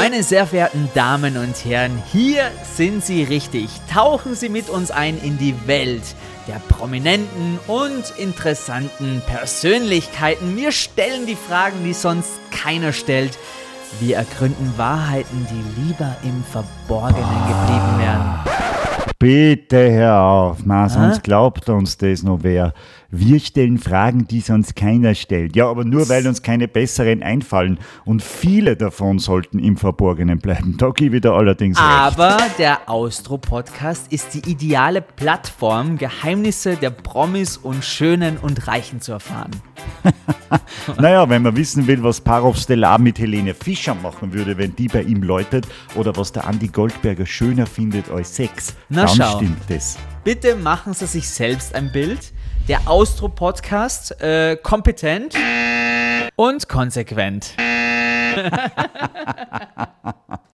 Meine sehr verehrten Damen und Herren, hier sind Sie richtig. Tauchen Sie mit uns ein in die Welt der prominenten und interessanten Persönlichkeiten. Wir stellen die Fragen, die sonst keiner stellt. Wir ergründen Wahrheiten, die lieber im Verborgenen geblieben wären. Bitte hör auf, Ma, sonst glaubt uns das noch wer. Wir stellen Fragen, die sonst keiner stellt. Ja, aber nur weil uns keine besseren einfallen. Und viele davon sollten im Verborgenen bleiben. Da gebe ich dir allerdings recht. Aber der Austro-Podcast ist die ideale Plattform, Geheimnisse der Promis und Schönen und Reichen zu erfahren. Naja, wenn man wissen will, was Parov Stellar mit Helene Fischer machen würde, wenn die bei ihm läutet, oder was der Andi Goldberger schöner findet als Sex, Na, dann schau. stimmt das. Bitte machen Sie sich selbst ein Bild. Der Austro-Podcast, äh, kompetent und konsequent.